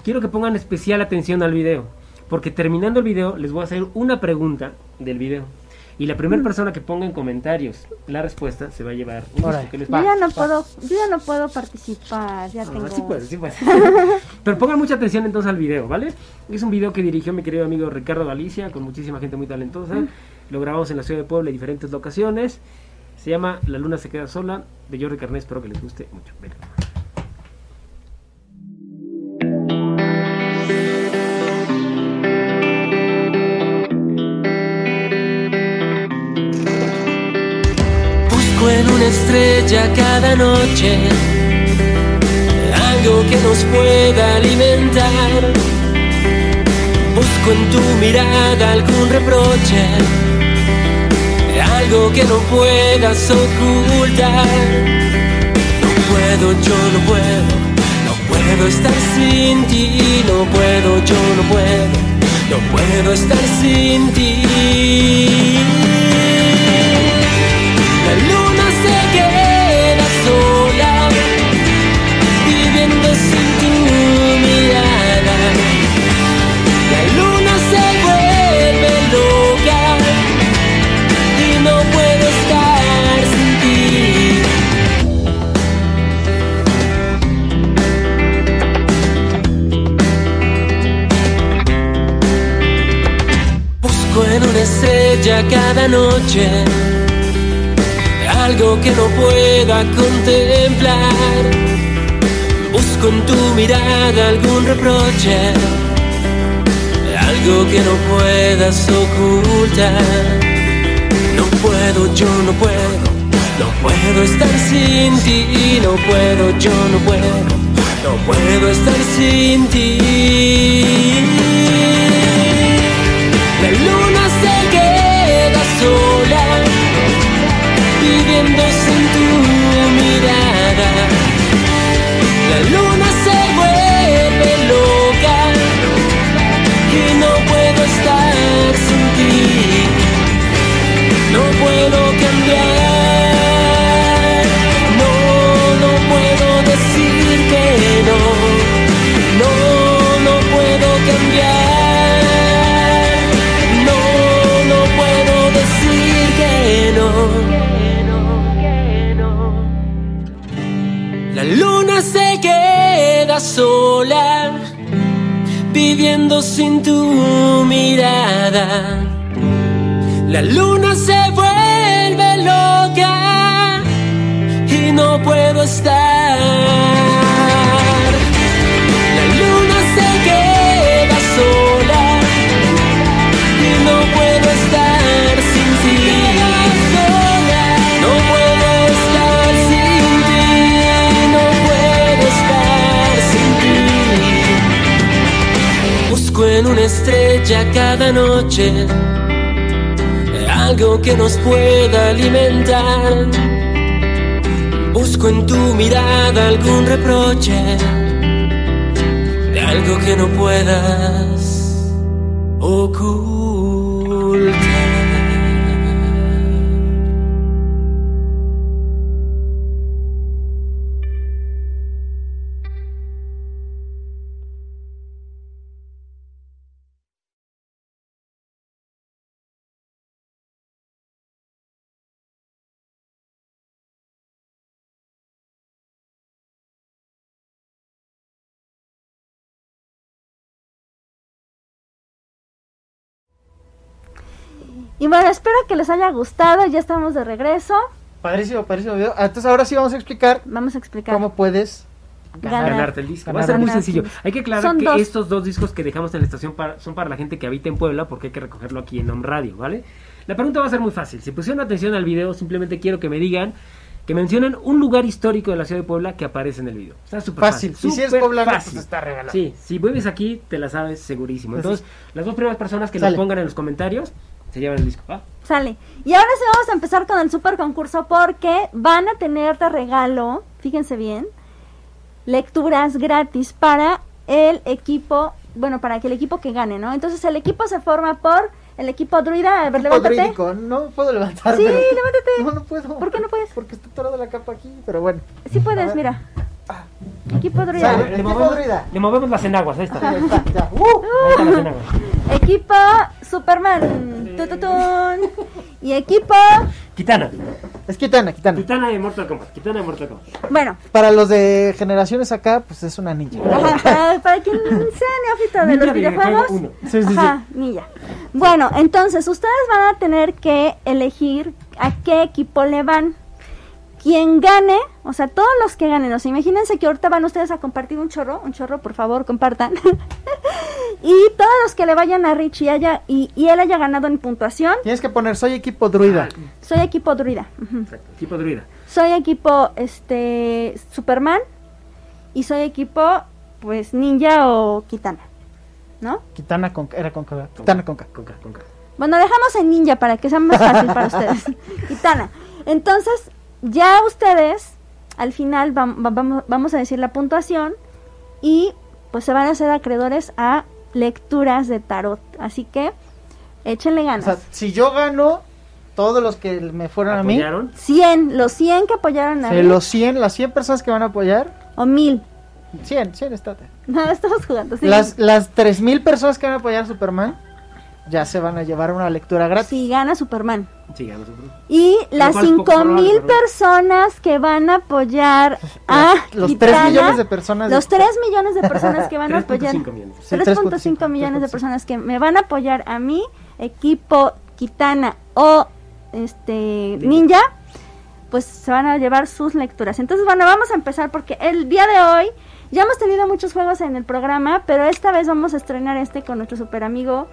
quiero que pongan especial atención al video. Porque terminando el video les voy a hacer una pregunta del video. Y la Mm. primera persona que ponga en comentarios la respuesta se va a llevar un Órale. disco. ¿Qué les Yo ya no va. puedo, yo ya no puedo participar, ya Ah, tengo. sí puedes, sí puedes. Pero pongan mucha atención entonces al video, ¿vale? Es un video que dirigió mi querido amigo Ricardo Galicia, con muchísima gente muy talentosa. Lo grabamos en la ciudad de Puebla en diferentes locaciones. Se llama La luna se queda sola, de Jordi Carné. Espero que les guste mucho. Venga. En una estrella cada noche algo que nos pueda alimentar. Busco en tu mirada algún reproche, algo que no puedas ocultar. No puedo, yo no puedo, no puedo estar sin ti, no puedo, yo no puedo, no puedo estar sin ti. Estrella cada noche algo que no pueda contemplar. Busco en tu mirada algún reproche, algo que no puedas ocultar. No puedo, yo no puedo, no puedo estar sin ti, no puedo, yo no puedo, no puedo estar sin ti. La luna se queda La luna La luna estrella cada noche algo que nos pueda alimentar. Busco en tu mirada algún reproche de algo que no puedas Y bueno, espero que les haya gustado. Ya estamos de regreso. Padrísimo, padrísimo video. Ah, Entonces ahora sí vamos a explicar Vamos a explicar. cómo puedes Ganar. ganarte el disco. Va a Ganar. ser muy sencillo. Hay que aclarar Son que dos. estos dos discos que dejamos en la estación para- son para la gente que habita en Puebla porque hay que recogerlo aquí en Home Radio, ¿vale? La pregunta va a ser muy fácil. Si pusieron atención al video, simplemente quiero que me digan que mencionen un lugar histórico de la ciudad de Puebla que aparece en el video. Está súper Fácil. fácil. Y si es poblano, fácil. pues está regalado. Sí, si vives aquí, te la sabes segurísimo. Entonces, las dos primeras personas que Sale. nos pongan en los comentarios se llevan el disco. ¿va? Sale. Y ahora sí vamos a empezar con el super concurso porque van a tener de regalo, fíjense bien, lecturas gratis para el equipo, bueno, para que el equipo que gane, ¿no? Entonces el equipo se forma por el equipo druida, a ver, levántate. druídico. No puedo levantar. Sí, levántate. No, no puedo. ¿Por qué no puedes? Porque está toda la capa aquí, pero bueno. Sí puedes, ver. Mira. Equipo druida. Sale. Le equipo movemos, druida. le movemos las enaguas, ahí está. Ahí está, ya. ¡Uh! Ahí están las enaguas. Equipo Superman. Tututun. Y equipo, Kitana. Es Kitana, Kitana. Kitana de Mortal Kombat. Kitana de Mortal Kombat. bueno, Para los de generaciones acá, pues es una ninja. Ajá, para, quien sea neófito de Ninja los videojuego videojuegos. uno. Sí, sí, Ajá, ninja. Bueno, entonces ustedes van a tener que elegir a qué equipo le van. Quien gane, o sea, todos los que ganen, o sea, imagínense que ahorita van ustedes a compartir un chorro, un chorro, por favor, compartan. y todos los que le vayan a Rich y, haya, y, y él haya ganado en puntuación, Tienes que poner soy equipo druida. soy equipo druida. Exacto. Tipo druida. Soy equipo este Superman y soy equipo pues ninja o kitana. ¿No? Kitana con era con K. Kitana con K. Conca. Bueno, dejamos en ninja para que sea más fácil para ustedes. Kitana. Entonces, ya ustedes al final vam- va- vamos, vamos a decir la puntuación y pues se van a hacer acreedores a lecturas de tarot. Así que échenle O ganas. sea, si yo gano, todos los que me fueron a mí, ¿Apoyaron? 100, los 100 que apoyaron a Rick, los 100, las 100 personas que van a apoyar, o 1000. 100, 100 está. No, estamos jugando. sí. Las, las 3000 personas que van a apoyar a Superman, ya se van a llevar una lectura gratis. Si gana Superman. Sí, ganó su Y las cual es poco 5000 probable, pero- personas que van a apoyar a los Kitana, 3 millones de personas. los 3 millones de personas que van a apoyar 3.5 millones. Sí, 3.5 millones de personas que me van a apoyar a mí, equipo Kitana o este Ninja, pues se van a llevar sus lecturas. Entonces, bueno, vamos a empezar porque el día de hoy ya hemos tenido muchos juegos en el programa, pero esta vez vamos a estrenar este con nuestro super amigo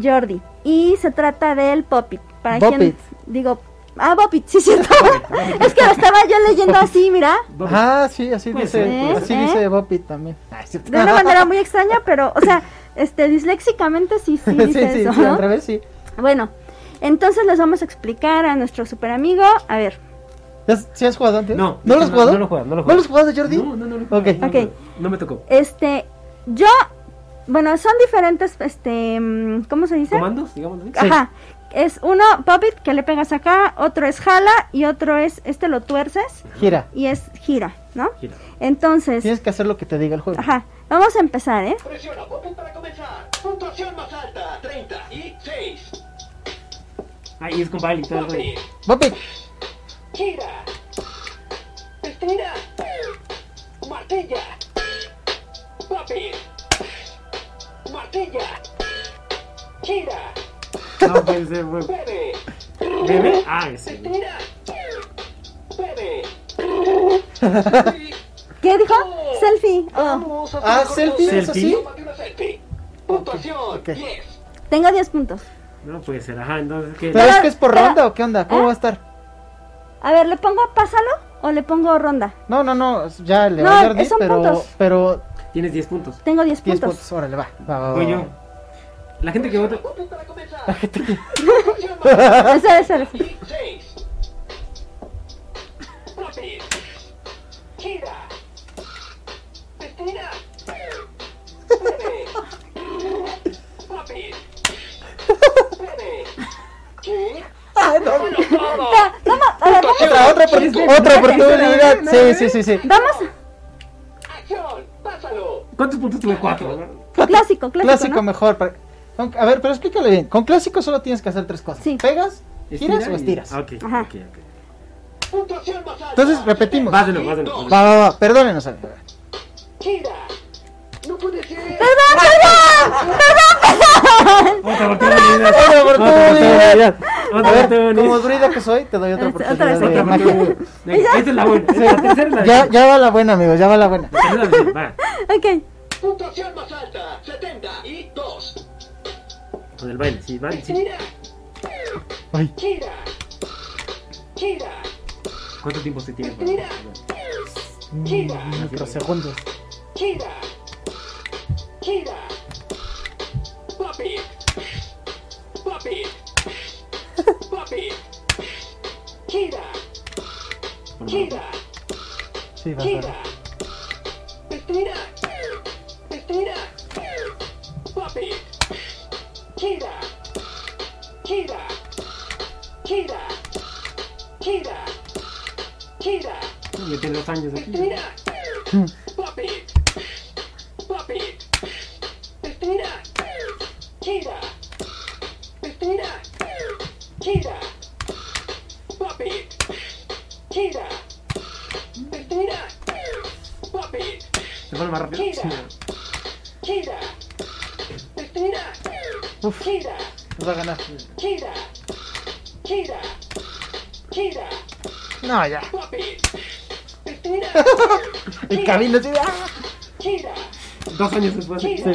Jordi. Y se trata del Popit. Para quien Bopit. digo, ah, Popit, sí, cierto. es que lo estaba yo leyendo así, mira. Ah, sí, así Puede dice, así ¿eh? dice Bopit también. Ah. De una manera muy extraña, pero, o sea, este, disléxicamente sí, sí sí, dice sí, eso. sí, ¿no? al revés, sí. Bueno, entonces les vamos a explicar a nuestro super amigo. A ver, ¿Ya has- ¿Sí has jugado antes? No, ¿No lo has no, jugado? no lo he jugado, no lo he ¿No lo has jugado. jugado, Jordi? No, no, no, lo he Ok. jugado, no, Ok. no, no me tocó. este, yo, bueno, son diferentes, este, mm, ¿cómo se dice? ¿Comandos? Digamos así. Ajá. Es uno, Puppet, que le pegas acá, otro es jala y otro es, este lo tuerces Gira. y es gira, ¿no? Gira. Entonces, Tienes que hacer lo que te diga el juego. ajá, vamos a empezar, ¿eh? Presiona botón para comenzar. Puntuación más alta, 36. Ah, y es con baile y todo el rollo. Bopit, gira. Estira. Martilla martilla, no, pues, eh, pues. bebe, bebe, ah, ese. Bebe, ¿Qué dijo? Selfie. Oh. Ah, selfie, eso sí. Selfie. Puntuación, okay. Tengo 10 puntos. No, pues será, ajá, entonces ¿Pero es que es por ronda o qué onda? ¿Cómo ¿Eh? va a estar? A ver, ¿le pongo pásalo o le pongo ronda? No, no, no, ya le no, voy a dar pero Tienes 10 puntos. Tengo 10 10 puntos. puntos, órale, va. va, va, va, Voy yo. La gente que vota. Puntos para comenzar. Puntuación más alta. Ese, ese, ese. Y 6. Rápido. Gira. Estira. Bebe. Rápido. Bebe. ¿Qué? Ah, no. Bueno, todo. Ya, vamos, a ver, vamos, Otra, otra, opor- otra oportunidad. Sí, sí, sí, sí. vamos. ¿Cuántos puntos tuve? Cuatro. Clásico, clásico, Clásico ¿no? mejor. para- A ver, pero explícale bien. Con clásico solo tienes que hacer tres cosas. Sí. ¿Pegas, giras ¿Estira o estiras? Ah, ok, Ajá. ok, ok. Entonces repetimos. Dos. Va, va, va. Perdónenos, amigo. Gira. No puede ser. Otra oportunidad. Otra oportunidad. Otra A ver, como druida que soy, te doy otra Otra oportunidad vez, de Otra magia. oportunidad. Venga, esta es la buena. La tercera es la Ya, ya va la buena, amigos, ya va la buena. Va. Ok. Puntuación más alta. 72. Con el baile, sí, vale, sí. Ay. Gira. Gira. ¿Cuánto tiempo se tiene? Estira. Gira. Microsegundos. Gira. Gira. Papi. Papi. Papi. Gira. Gira. Sí, va, Gira. Estira. Estira. Papi. Gira. Gira. Gira. Gira. Gira. Ya tiene dos años aquí. Estira. Papi. Papi. Estira. Gira. Estira. Gira. Papi. Gira. Estira. Papi. ¿Se pone más rápido? Gira. Gira. Estira. Uf. Nos va a ganar. Gira. Gira. Gira. No, ya. Papi. Estira. El camino así. ¡ah! Gira. Dos años después. Gira.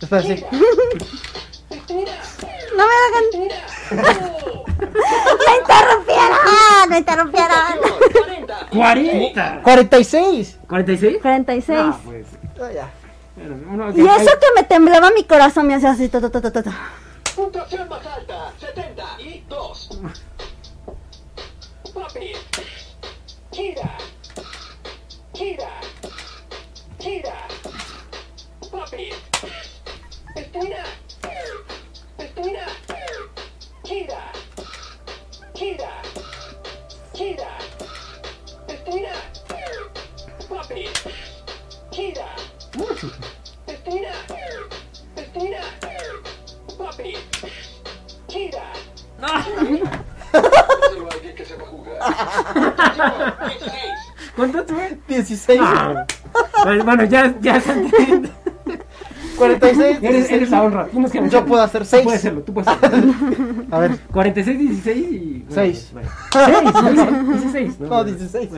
Está así. Gira. Estira. No me hagan. Oh. ¡Me interrumpieron! ¡Me interrumpieron! 40. 40. 46. ¿46? 46. Ah, pues. Ya. Bueno, uno- Y eso que me temblaba mi corazón me hacía así. ta, ta, ta, ta, ta, ta. 46. Ah. bueno, ya, ya se entiende. 46. Eres, eres la honra. Tienes que Yo hacerlo. puedo hacer 6. Tú puedes hacerlo, tú puedes hacerlo. A ver. 46, 16 y. 6. 6, 16. No, 16. Bueno, 16.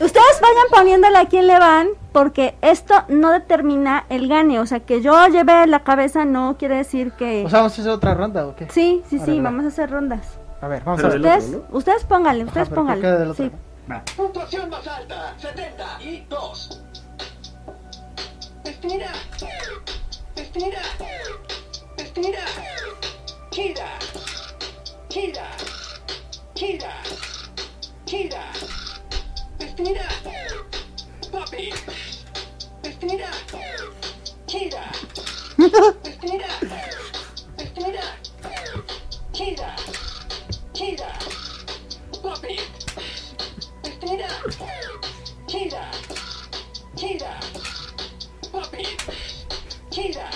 Ustedes vayan poniéndole a quién le van, porque esto no determina el gane. O sea, que yo lleve la cabeza no quiere decir que. O sea, vamos a hacer otra ronda o qué? Sí, sí, Ahora sí, va. vamos a hacer rondas. A ver, vamos Pero a ver. Ustedes, ¿no? ustedes pónganle, ustedes pónganle. Sí. Va. Puntuación más alta, 72. Estira. Estira. Estira. Gira. Gira. Gira. Gira. Estira. Papi. Estira. Gira. Estira. Estira. Gira. Gira. Papi. Estira. Gira. Gira. Papi. Gira.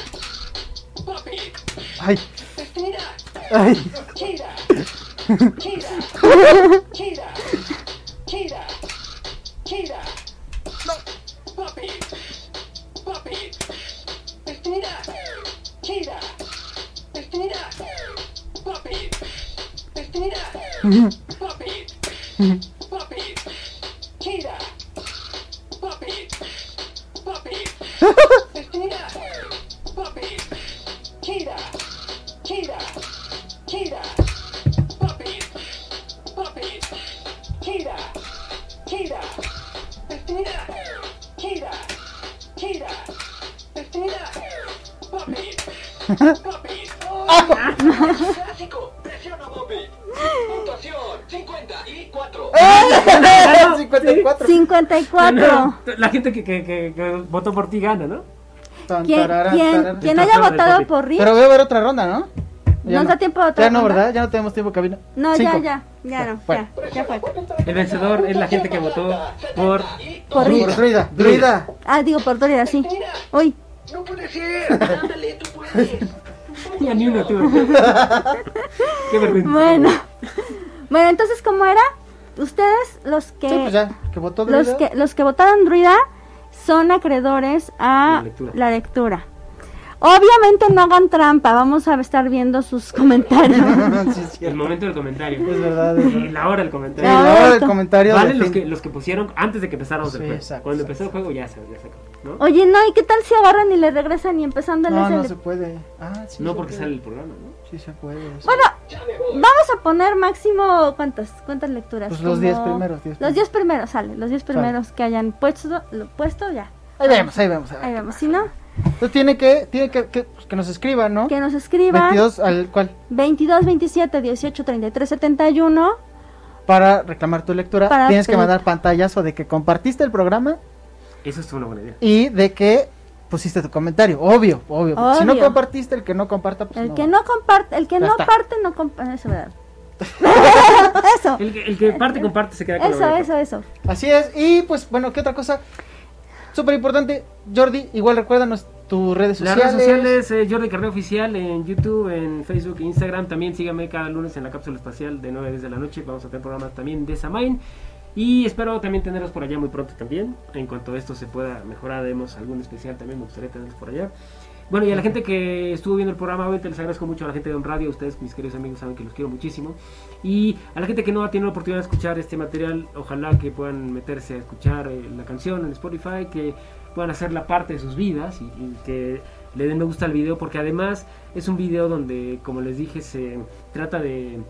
Papi. Ay, Estira. ay. Gira. Gira. Gira. Gira. Gira. Papi. Papi. Estira. Gira. Estira. Pop it. Pop it. Gira. Pop 54. 54. 54. La gente que, que, que, que votó por ti gana, ¿no? ¿Quién, quién- quién haya votado por Rick? Pero voy a ver otra ronda, ¿no? ¿Nos da tiempo de otra Ya no, ronda? ¿verdad? Ya no tenemos tiempo cabina. No, Cinco. ya, ya, ya no, bueno. ya, ya fue. El vencedor es la gente que votó por... Por Por Rick. druida, druida. Ah, digo, por Dorida, sí. Uy, No puede ser. Ándale, tú puedes. Ya ni uno tuvo. Qué vergüenza. bueno. Bueno, entonces, ¿cómo era? Ustedes, los que... Sí, pues ya, que votó los que los que votaron druida son acreedores a La lectura. la lectura. Obviamente no hagan trampa, vamos a estar viendo sus comentarios. sí, El momento del comentario. Es verdad, es verdad. la hora del Sí, comentario. Ah, la hora del comentario. Valen de los que, los que pusieron antes de que empezáramos Sí, el juego. exacto, Cuando exacto. empezó el juego ya se, ya se acabó, ¿no? Oye, no, ¿y qué tal si agarran y le regresan y empezando No, no el se puede. Ah, sí. No porque puede. sale el programa, ¿no? Sí se puede. sí. Bueno, vamos a poner máximo cuántas cuántas lecturas. Pues los Como- 10 primeros, 10 Los 10 primeros, sale, los 10 primeros que hayan puesto, lo puesto ya. Ahí vemos, ahí vemos. ahí Ahí vemos. si no, Entonces tiene que, tiene que, que, pues, que nos escriban, ¿no? que nos escriban 22 al cual 22 27 18 33 71 para reclamar tu lectura Para tienes que pedir- mandar pantallazo de que compartiste el programa Eso es una buena idea. y de que pusiste tu comentario, obvio, obvio. Si no compartiste, el que no comparta, pues El no. que no comparte, el que Ya no está. parte no comparte, eso, ¿verdad? eso, El que, el que parte comparte se queda con eso, eso, eso. Así es, y pues bueno, ¿qué otra cosa? Súper importante, Jordi, igual recuérdanos tus redes Las sociales. redes sociales, eh, Jordi Carrera Oficial en YouTube, en Facebook, Instagram. También síganme cada lunes en la cápsula espacial de 9 a 10 de la noche. Vamos a tener programas también de Samain. Y espero también tenerlos por allá muy pronto también. En cuanto esto se pueda mejorar, haremos algún especial también. Me gustaría tenerlos por allá. Bueno, y a la gente que estuvo viendo el programa, obviamente les agradezco mucho a la gente de On Radio. Ustedes, mis queridos amigos, saben que los quiero muchísimo. Y a la gente que no ha tenido la oportunidad de escuchar este material, ojalá que puedan meterse a escuchar eh, la canción en Spotify, que puedan hacerla parte de sus vidas y, y que le den me gusta al video, porque además es un video donde, como les dije, se trata de,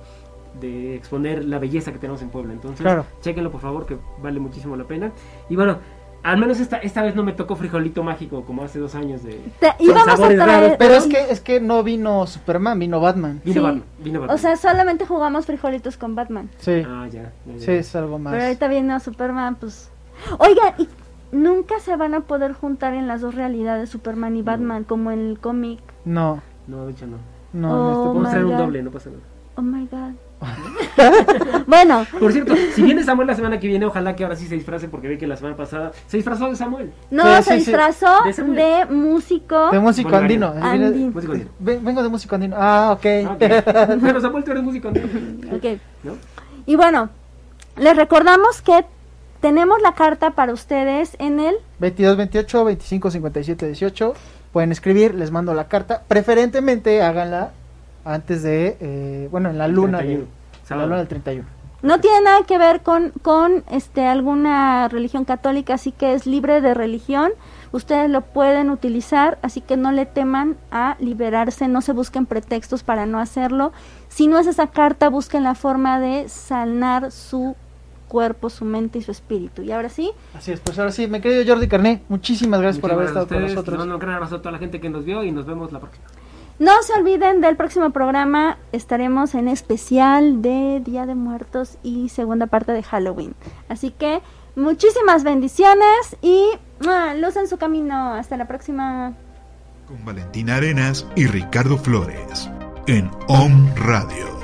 de exponer la belleza que tenemos en Puebla. Entonces, Claro. chequenlo por favor, que vale muchísimo la pena. Y bueno, al menos esta, esta vez no me tocó frijolito mágico como hace dos años de... Te- íbamos a traer- raros. Pero es que es que no vino Superman, vino Batman. Vino Sí. Batman, vino Batman. O sea, solamente jugamos frijolitos con Batman. Sí, Ah, ya. ya, ya. sí, es algo más. Pero ahorita viene Superman, pues. Oigan, y nunca se van a poder juntar en las dos realidades, Superman y Batman, como en el cómic. No, No, de hecho no. no, Oh, en este Vamos a traer un doble, no pasa nada. Oh my god. bueno, Por cierto, si viene Samuel la semana que viene, ojalá que ahora sí se disfrace, porque vi que la semana pasada se disfrazó de Samuel. no, Sí, se sí, sí. disfrazó De Samuel. de músico. de músico andino. Andino. Músico Vengo de músico andino. Ah, ok. Ah, ok. Bueno, Samuel, tú eres músico andino. Ok. ¿No? Y bueno, les recordamos que tenemos la carta para ustedes en el 22 28 25 57 18 pueden escribir les mando la carta preferentemente háganla antes de eh, bueno en la luna de, 31, la sábado. luna del 31 No tiene nada que ver con, con este, alguna religión católica, así que es libre de religión. Ustedes lo pueden utilizar, así que no le teman a liberarse, no se busquen pretextos para no hacerlo. Si no es esa carta, busquen la forma de sanar su cuerpo, su mente y su espíritu. Y ahora sí, así es pues ahora sí me querido Jordi Carné muchísimas gracias por haber estado con gracias a ustedes. nosotros mando un gran abrazo a toda la gente que nos vio y nos vemos la próxima. No se olviden del próximo programa. Estaremos en especial de Día de Muertos y segunda parte de Halloween. Así que muchísimas bendiciones y luz en su camino. Hasta la próxima. Con Valentina Arenas y Ricardo Flores. En OM Radio.